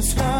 the sky.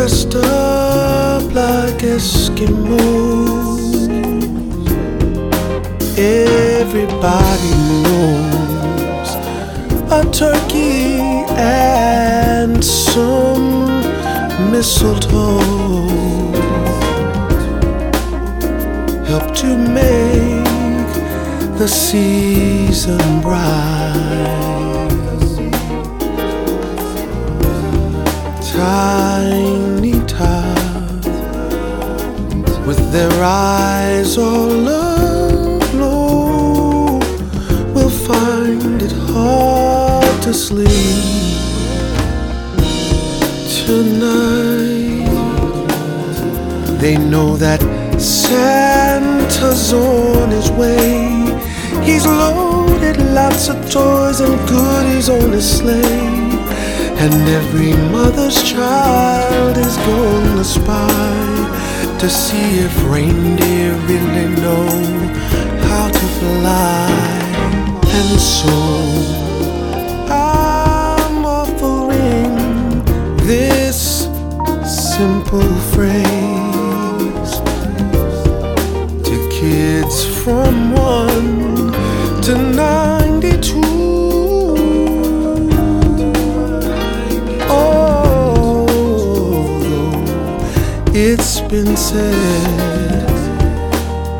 dressed up like Eskimos. Everybody knows a turkey and some mistletoe help to make the season bright. Tiny tots with their eyes all aglow will find it hard to sleep tonight. They know that Santa's on his way. He's loaded lots of toys and goodies on his sleigh. And every mother's child is gonna spy to see if reindeer really know how to fly. And so I'm offering this simple phrase to kids from 1 to 92. Been said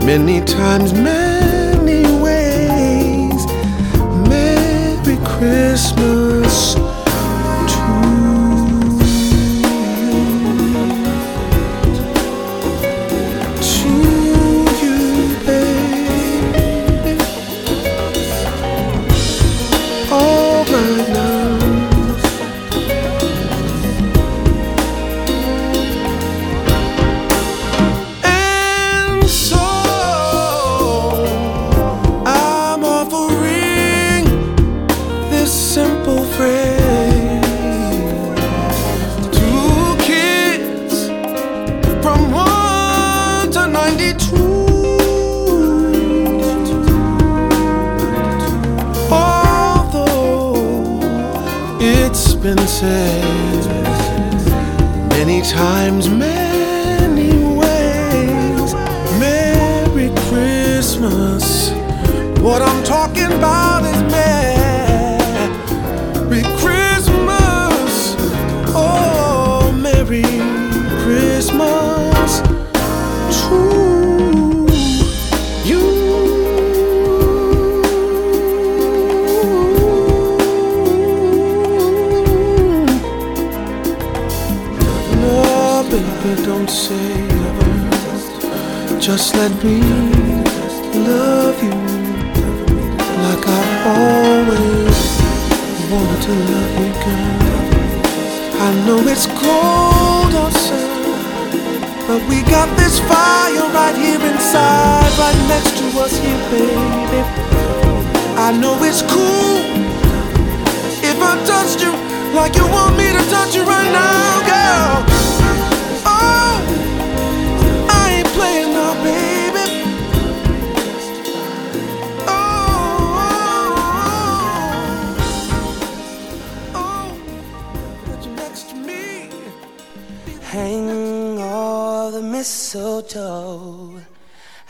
many times, many ways, Merry Christmas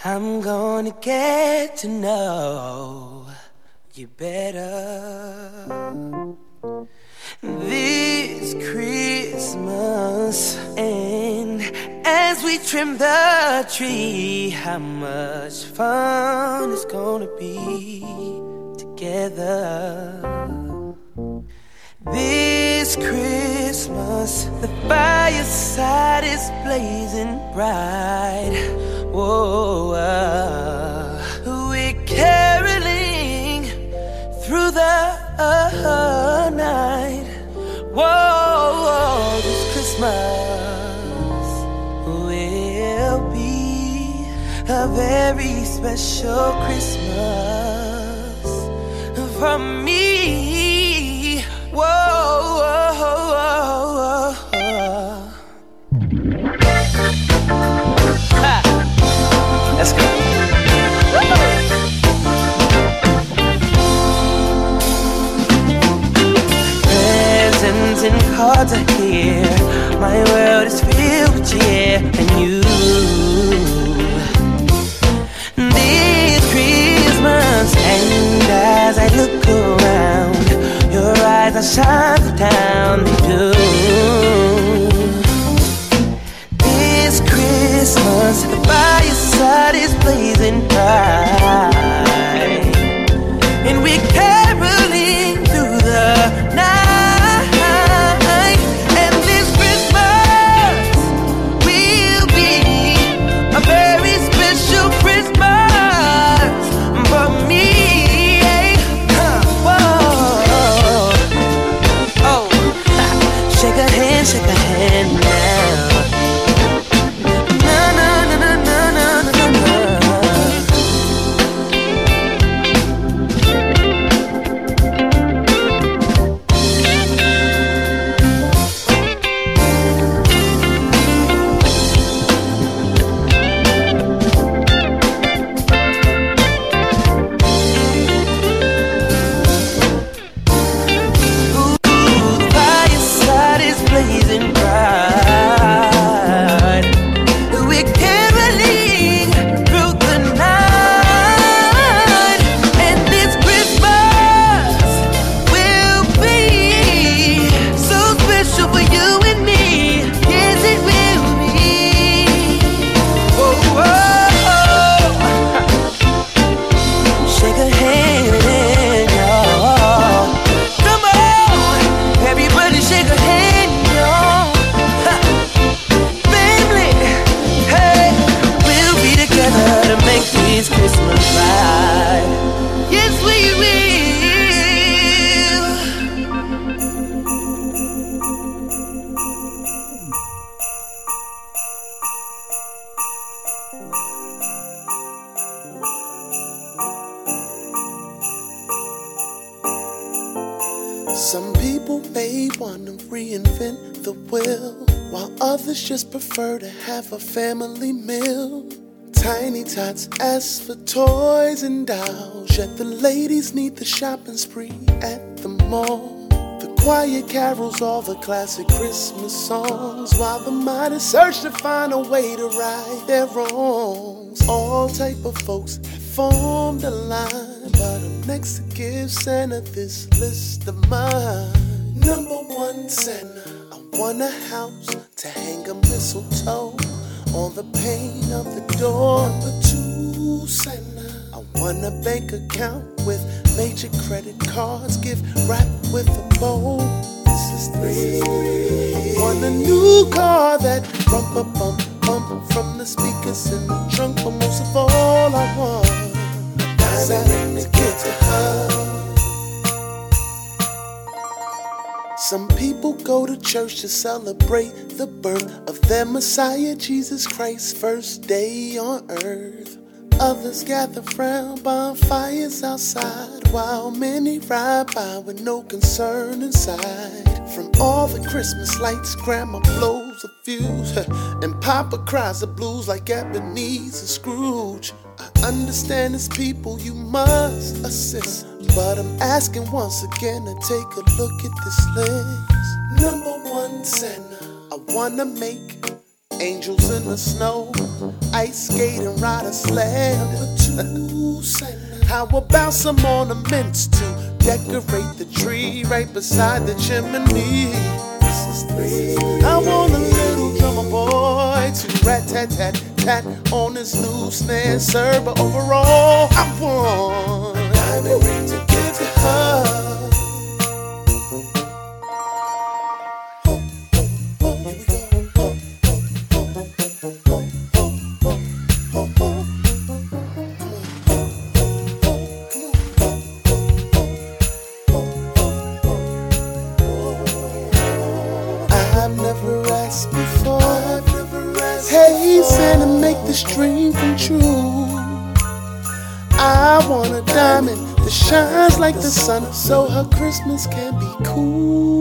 I'm gonna get to know you better. This Christmas, and as we trim the tree, how much fun it's gonna be together. This Christmas, the fireside is blazing bright. Whoa, uh, we're caroling through the uh, night. Whoa, this Christmas will be a very special Christmas for me. Whoa. Let's go. Presents and cards are here. My world is filled with cheer and you. Are shine the town they do. This Christmas, the fireside is blazing bright, and we're caroling ladies need the shopping spree at the mall. The quiet carols, all the classic Christmas songs, while the mighty search to find a way to right their wrongs. All type of folks have formed a line, but I'm next to give Santa this list of mine. Number one, Santa, I want a house to hang a mistletoe on the pane of the door. Number two, Santa. Want a bank account with major credit cards, gift wrapped with a bow. This is three. Want a new car that bump a bump the speakers in the trunk, but most of all, I want a diamond to get to her. Some people go to church to celebrate the birth of their Messiah, Jesus Christ, first day on earth. Others gather round bonfires outside while many ride by with no concern inside. From all the Christmas lights, Grandma blows a fuse, and Papa cries the blues like Ebenezer Scrooge. I understand it's people you must assist. But I'm asking once again to take a look at this list. Number one, Santa, I wanna make angels in the snow, ice skating, and ride a sled. Number two, Santa, how about some ornaments to decorate the tree right beside the chimney? This is three. I want a little drummer boy to rat tat tat tat on his new snare, sir. But overall. I want a diamond ring to give to her. This dream come true. I want a diamond that shines like the sun so her Christmas can be cool.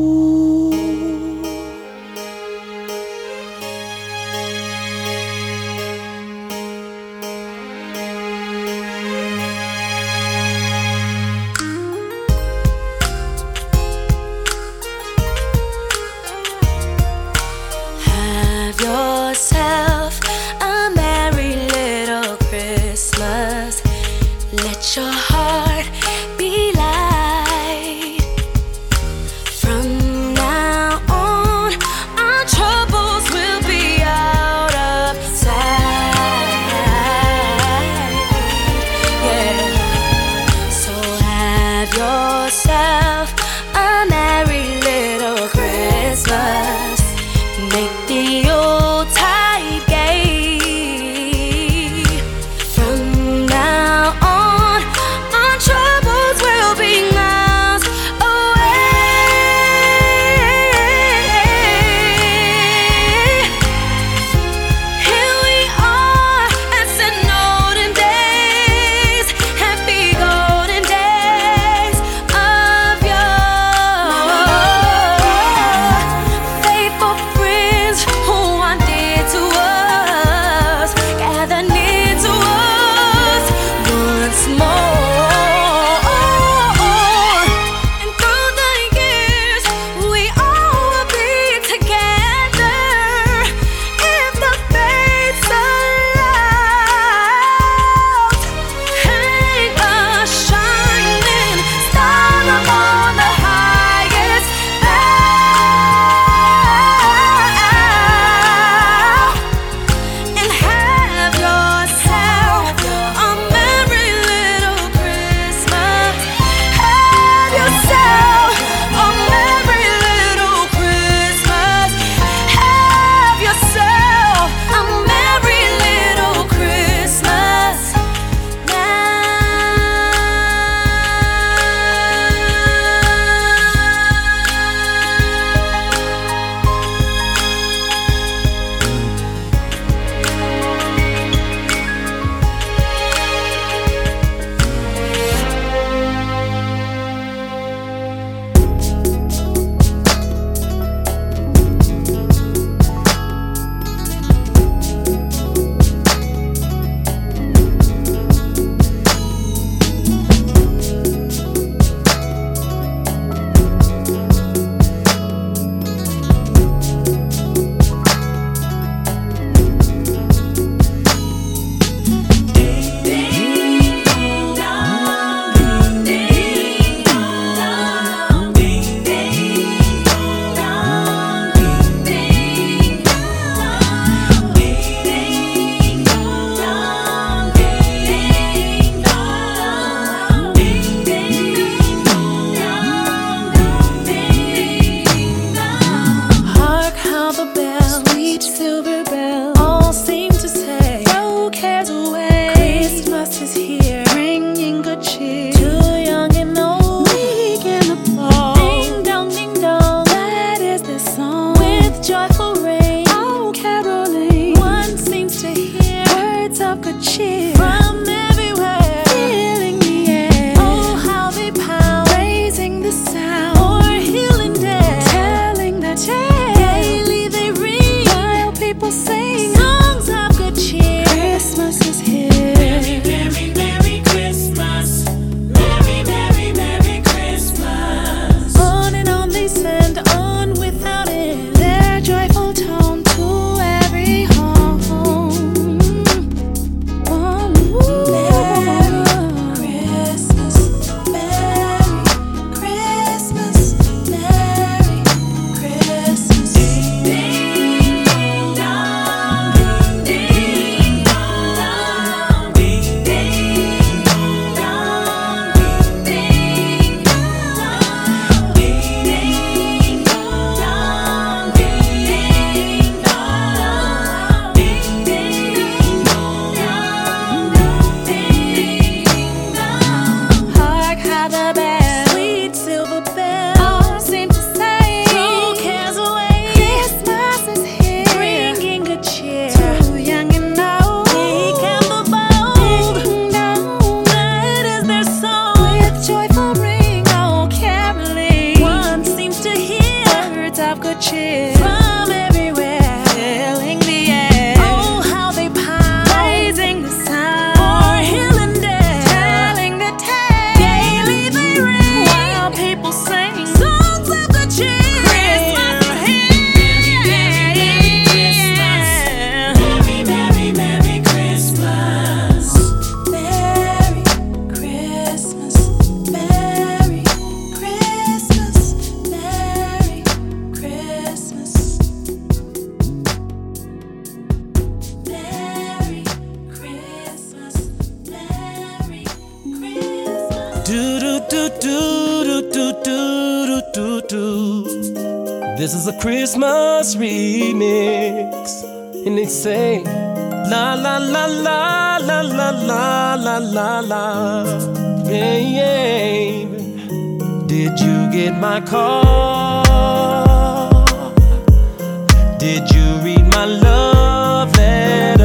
Did you read my love letter?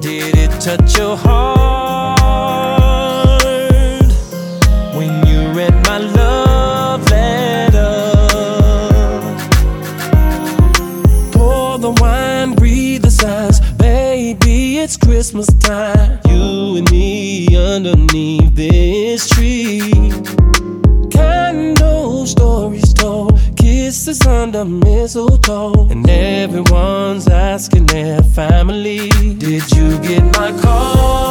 Did it touch your heart? mistletoe. And everyone's asking their family, Did you get my call?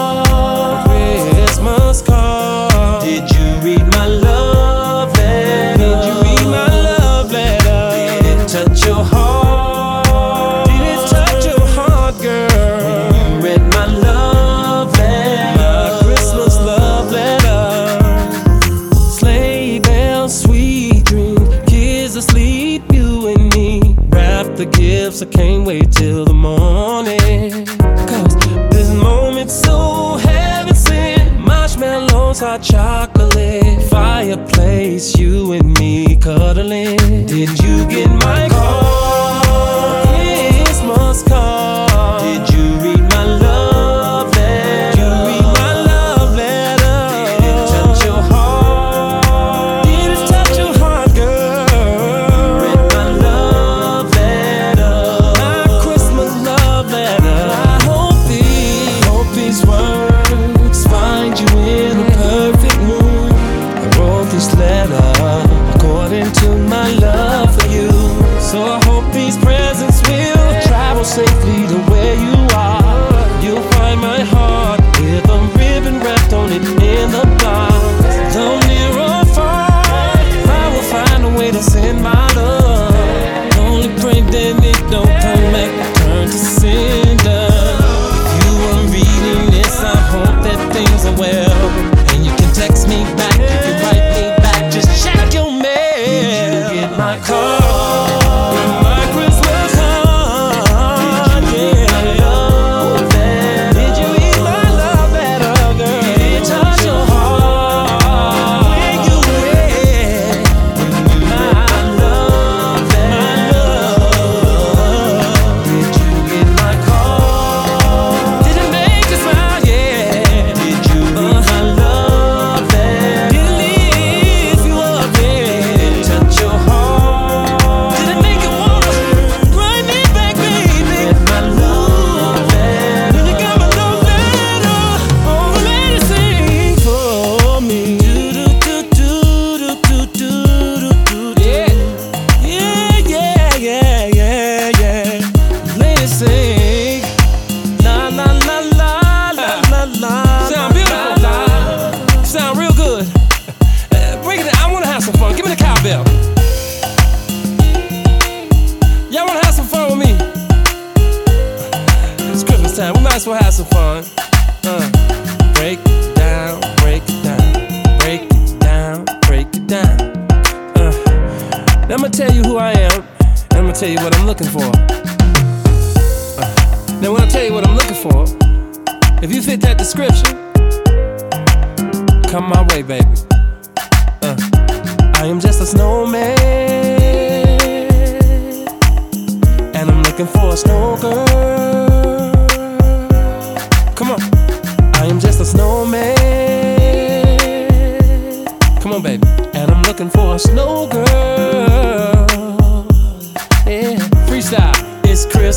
cuddling. Did you get my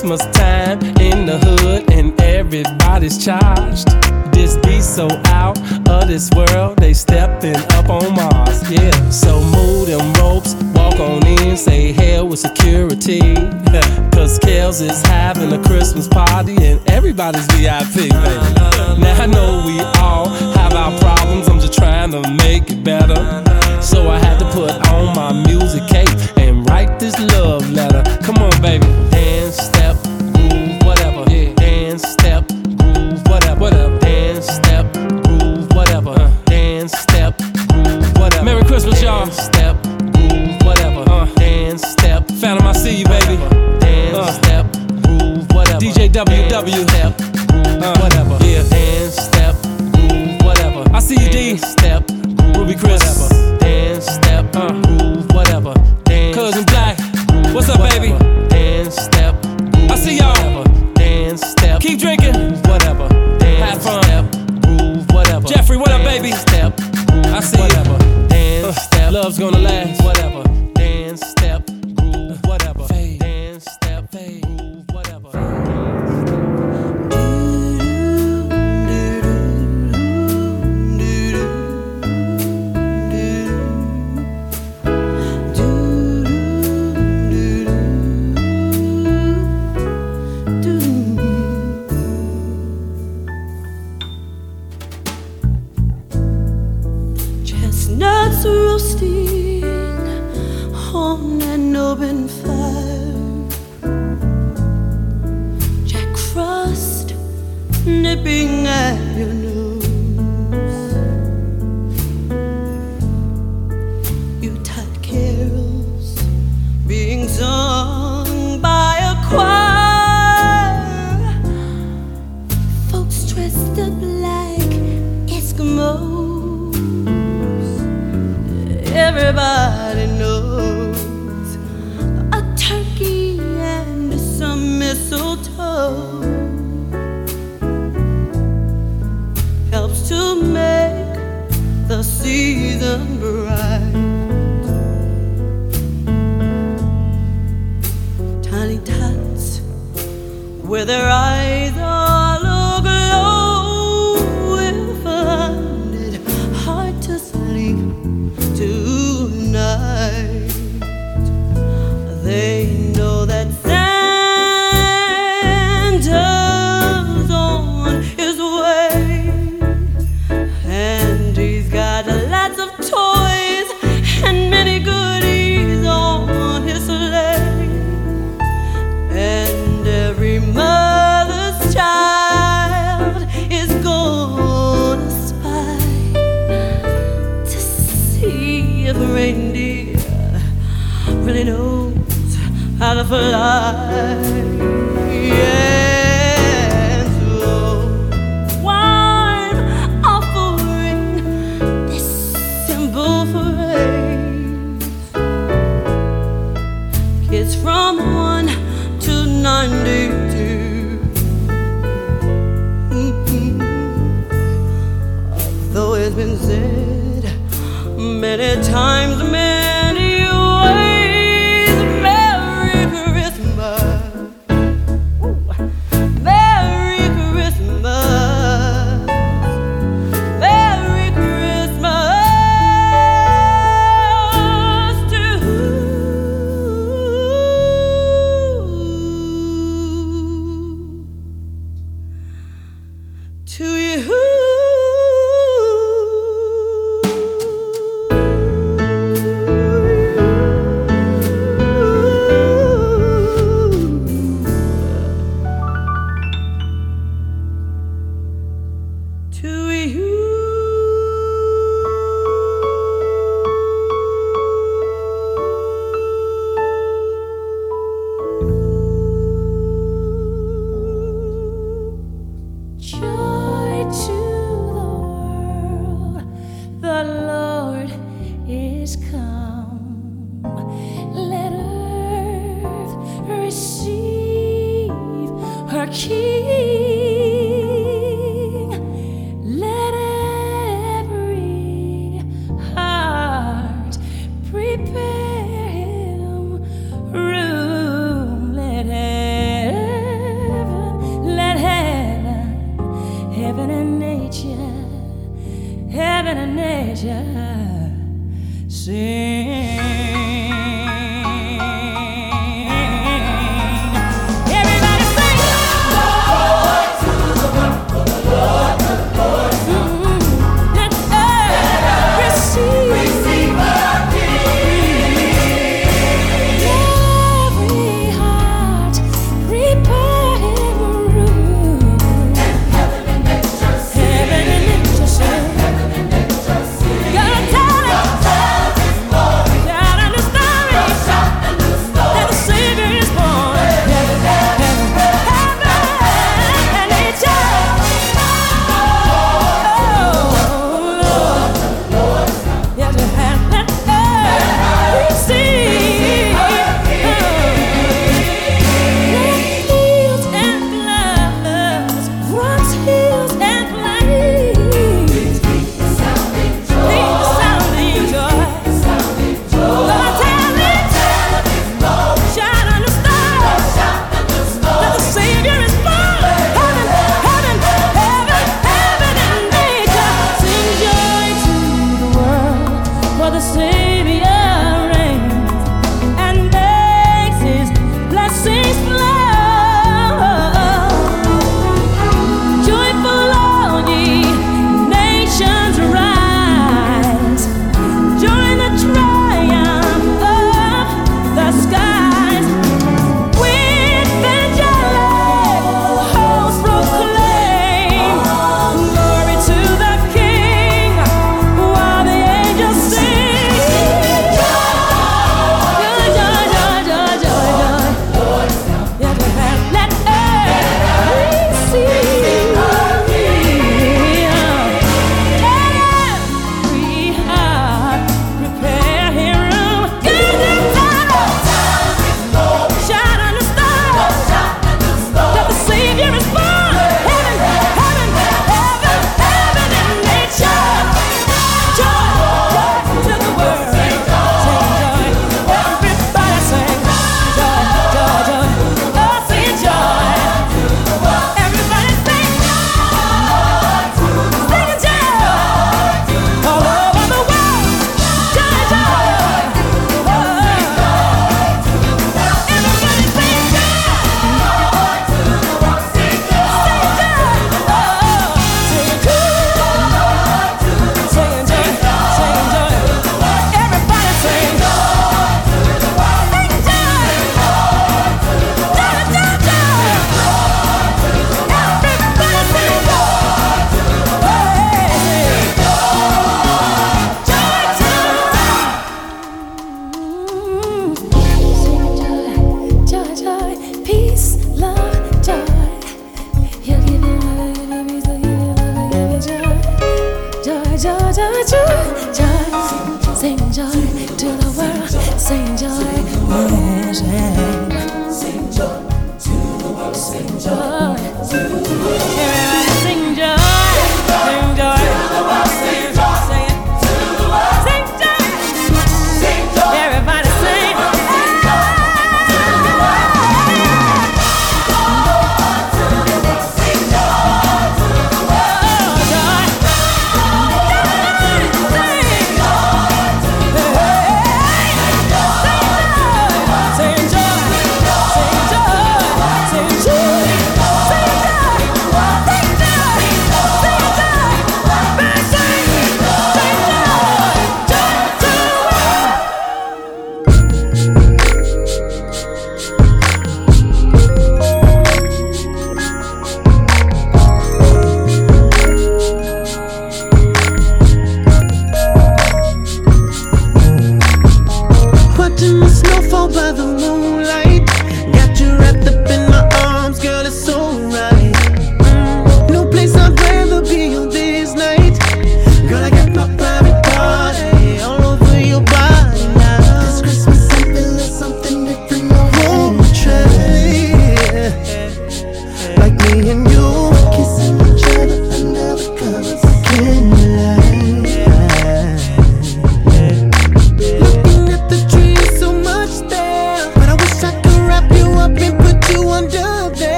Christmas time in the hood and everybody's charged. This be so out of this world, they stepping up on Mars, yeah. So move them ropes, walk on in, say hell with security. Cause Kels is having a Christmas party and everybody's VIP, baby. Now I know we all have our problems, I'm just trying to make it better. So I had to put on my music cape and write this love letter. Come on, baby. www.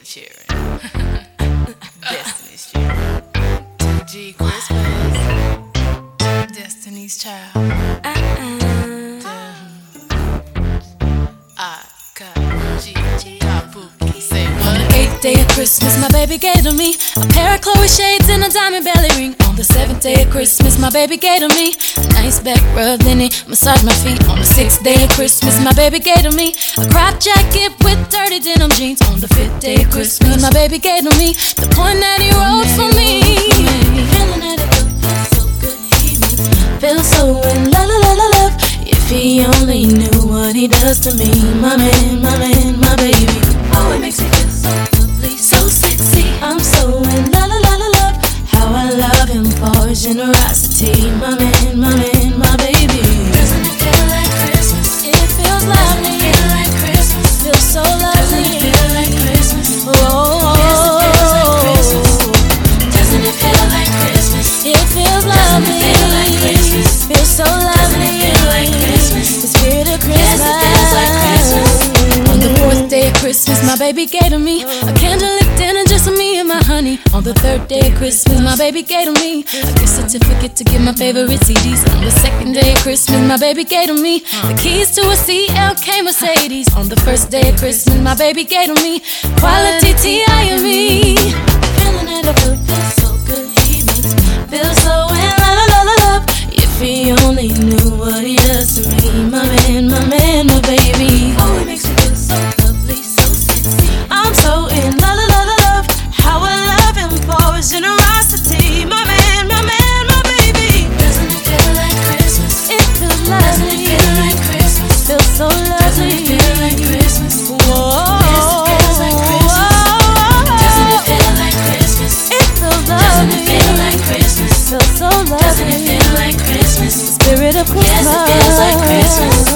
volunteering my baby gave to me. A nice back rub, then he massaged my feet. On the sixth day of Christmas, my baby gave to me. A crop jacket with dirty denim jeans. On the fifth day of Christmas, my baby gave to me. The point that he wrote for me. Feeling that it feels so good, he makes feel so in la la la love. If he only knew what he does to me, my man, my man, my baby. Oh, it makes me feel sexy. I'm so in love, love, love. How I love him for his generosity. My man, my man, my baby. Doesn't it feel like Christmas? It feels lovely. Doesn't it feel like Christmas? Feels so lovely. Doesn't it feel like Christmas? Oh. It feels lovely. It feel like Christmas? Feels so lovely. It feel like Christmas? Of Christmas. It like Christmas. On the fourth day of Christmas, my baby gave to me a candle me and honey. On the third day of Christmas, my baby gave to me. A gift certificate to get my favorite CDs. On the second day of Christmas, my baby gave to me. The keys to a CLK Mercedes. On the first day of Christmas, my baby gave to me. Quality T.I.M.E. Feeling it, I feel so good. He makes me so in. If he only knew what he does to me, my man, my man, my baby. It feels like Christmas.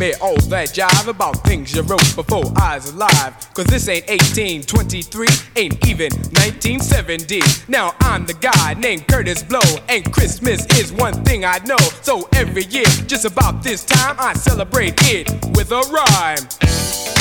Me all that jive about things you wrote before I was alive. Cause this ain't 1823, ain't even 1970. Now I'm the guy named Kurtis Blow, and Christmas is one thing I know. So every year, just about this time, I celebrate it with a rhyme.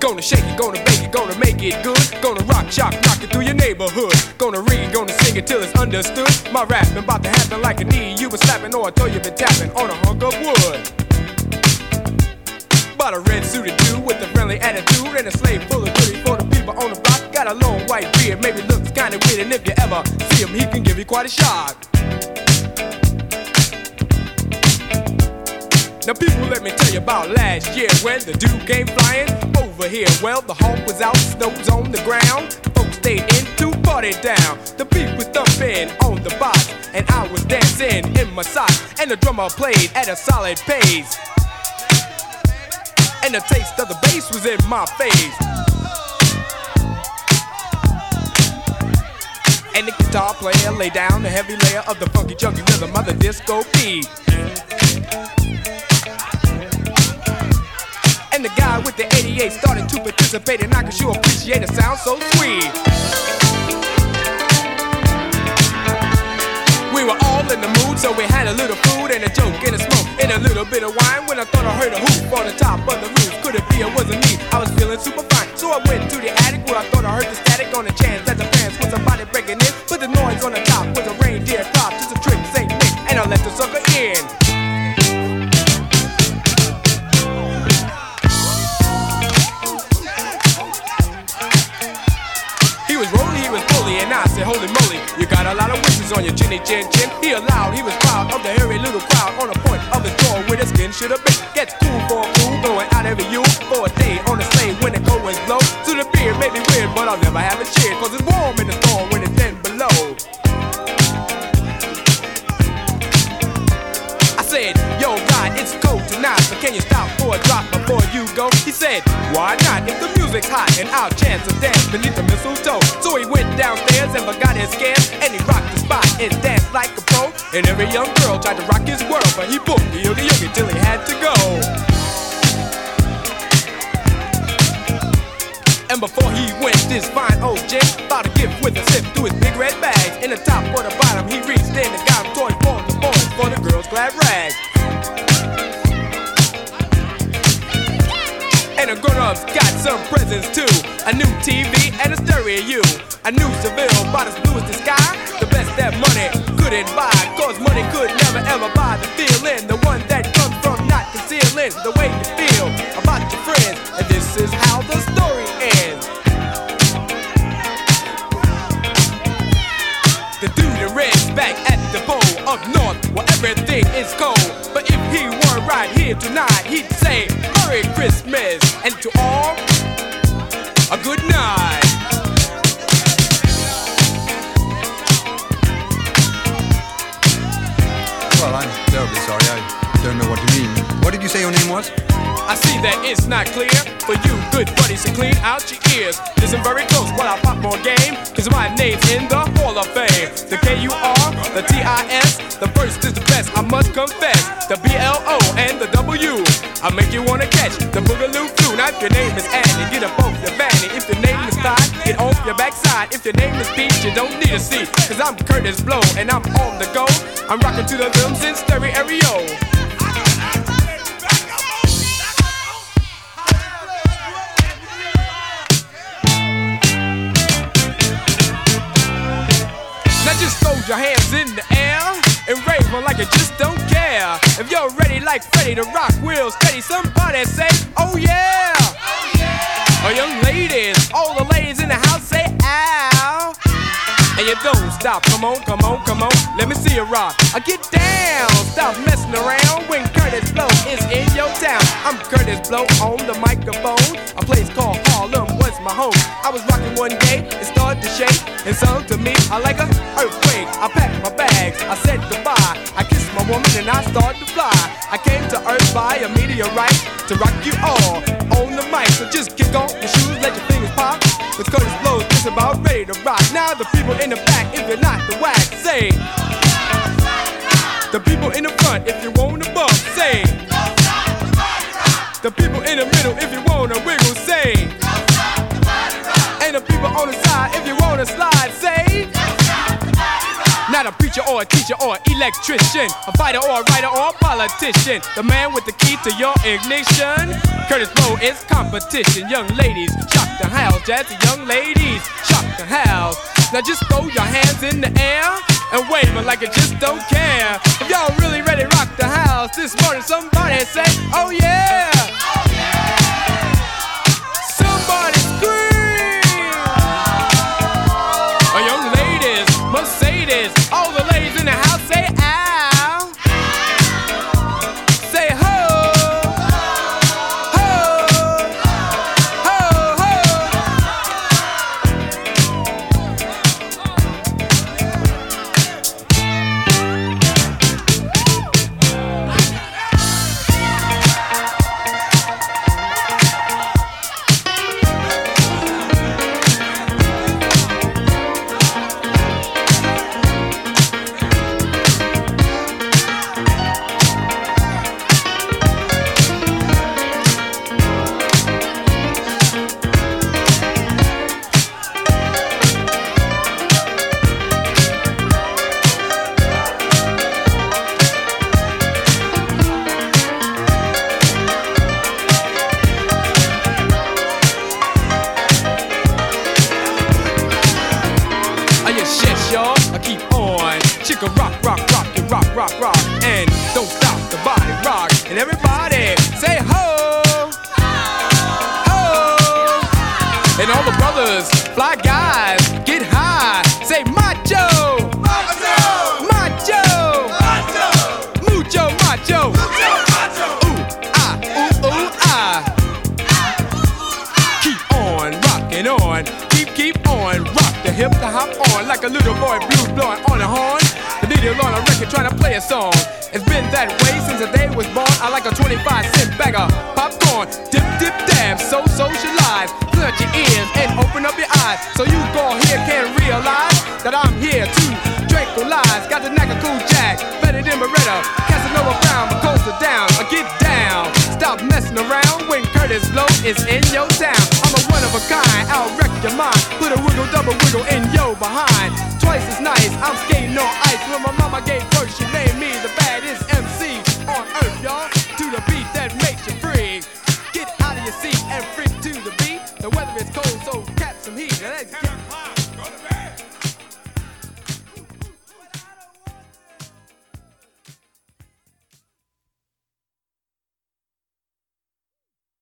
Gonna shake it, gonna bake it, gonna make it good. Gonna rock, shock, knock it through your neighborhood. Gonna read, gonna sing it till it's understood. My rapping about to happen like a knee you been slapping or a toe you been tapping on a hunk of wood. Bought a red suited dude with a friendly attitude and a slave full of goodies for the people on the block. Got a long white beard, maybe looks kinda weird, and if you ever see him, he can give you quite a shock. Now, people, let me tell you about last year when the dude came flying over here. Well, the hawk was out, snow was on the ground. Folks stayed in to party down. The beat was thumping on the box, and I was dancing in my socks. And the drummer played at a solid pace. And the taste of the bass was in my face. And the guitar player laid down the heavy layer of the funky chunky rhythm of the disco beat. And the guy with the 88 started to participate, and I can sure appreciate a sound so sweet. We were all in the mood, so we had a little food and a joke and a smoke and a little bit of wine. When I thought I heard a hoop on the top of the roof, could it be it wasn't me? I was feeling super fine, so I went to the attic where I thought I heard the static on the chance that the fans was somebody breaking in. But the noise on the top was a reindeer Holy moly, you got a lot of wishes on your chinny chin chin. He allowed, he was proud of the hairy little crowd on the point of his jaw where the skin should have been. Gets cool for a fool, going out every you for a day on the sleigh when the cold winds blow. So the beer may be weird, but I'll never have a cheer, cause it's warm in the storm when it's but can you stop for a drop before you go? He said, why not? If the music's hot and I'll chance to dance beneath the mistletoe. So he went downstairs and forgot his scares, and he rocked the spot and danced like a pro. And every young girl tried to rock his world, but he booked the yogi yogi till he had to go. And before he went, this fine old gent bought a gift with a zip through his big red bag. In the top or the bottom, he reached in and got a toy for the boys for the girls' glad rags. And and grown-ups got some presents too. A new TV and a stereo. A new Seville, about as blue the sky. The best that money couldn't buy. Cause money could never ever buy the feeling. The one that comes from not concealing the way you feel about your friends. And this is how the story ends. The dude in red's back at the pole up north where everything is cold. But if he were right here tonight, he'd say Merry Christmas and to all a good night. Well, I'm terribly sorry. I don't know what you mean. What did you say your name was? I see that it's not clear for you, good buddy, so clean out your ears. Listen very close while I pop more game, cause my name's in the Hall of Fame. The K-U-R, the T-I-S, the first is the best, I must confess. The B-L-O and the W, I make you wanna catch the Boogaloo flu. Now if your name is Annie, get up off your fanny. If your name is Todd, get off your backside. If your name is Pete, you don't need a seat, cause I'm Kurtis Blow and I'm on the go. I'm rocking to the rhythms in stereo. Just throw your hands in the air and rave on like you just don't care. If you're ready like Freddie to rock wheels steady, somebody say, oh yeah. Oh yeah. Oh young ladies, all the ladies in the house say ow. And you don't stop, come on, come on, come on, let me see you rock. I get down, stop messing around when Kurtis Blow is in your town. I'm Kurtis Blow on the microphone. A place called Harlem was my home. I was rocking one day, it started to shake, and sung to me, I like a earthquake. I packed my bags, I said goodbye. I kissed my woman and I started to fly. I came to Earth by a meteorite to rock you all on the mic. So just kick off your shoes, let your fingers pop. Cause Kurtis Blow is about ready to rock. Now the people in the back, if you're not the whack, say. The people in the front, if you wanna bump, say. The people in the middle, if you or a teacher or an electrician, a fighter or a writer or a politician. The man with the key to your ignition. Kurtis Blow is competition. Young ladies, shock the house. Jazzy young ladies, shock the house. Now just throw your hands in the air and wave 'em like you just don't care. If y'all really ready rock the house this morning, somebody say, oh yeah. Somebody